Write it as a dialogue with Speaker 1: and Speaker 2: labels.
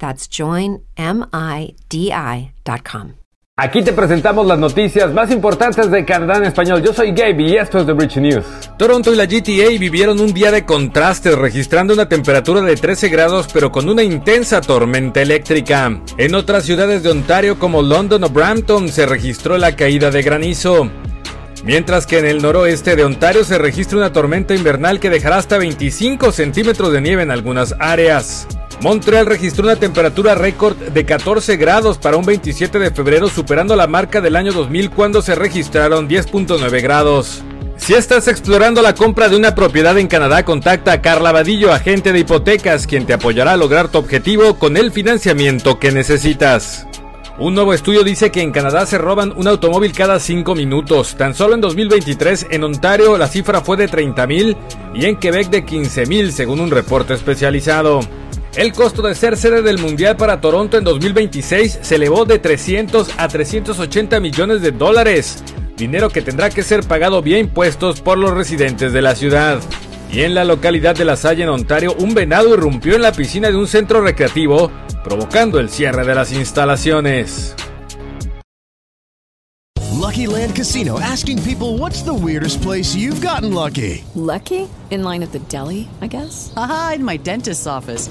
Speaker 1: That's joinmidi.com.
Speaker 2: Aquí te presentamos las noticias más importantes de Canadá en español. Yo soy Gabe y esto es The Rich News.
Speaker 3: Toronto y la GTA vivieron un día de contrastes, registrando una temperatura de 13 grados pero con una intensa tormenta eléctrica. En otras ciudades de Ontario como London o Brampton se registró la caída de granizo. Mientras que en el noroeste de Ontario se registra una tormenta invernal que dejará hasta 25 centímetros de nieve en algunas áreas. Montreal registró una temperatura récord de 14 grados para un 27 de febrero, superando la marca del año 2000 cuando se registraron 10.9 grados. Si estás explorando la compra de una propiedad en Canadá, contacta a Carla Vadillo, agente de hipotecas, quien te apoyará a lograr tu objetivo con el financiamiento que necesitas. Un nuevo estudio dice que en Canadá se roban un automóvil cada 5 minutos. Tan solo en 2023 en Ontario la cifra fue de 30.000 y en Quebec de 15.000 según un reporte especializado. El costo de ser sede del Mundial para Toronto en 2026 se elevó de 300 a 380 millones de dólares, dinero que tendrá que ser pagado vía impuestos por los residentes de la ciudad. Y en la localidad de La Salle, en Ontario, un venado irrumpió en la piscina de un centro recreativo, provocando el cierre de las instalaciones.
Speaker 4: Lucky Land Casino asking people what's the weirdest place you've gotten lucky?
Speaker 5: Lucky? In line at the deli, I guess?
Speaker 6: Aha, in my dentist's office.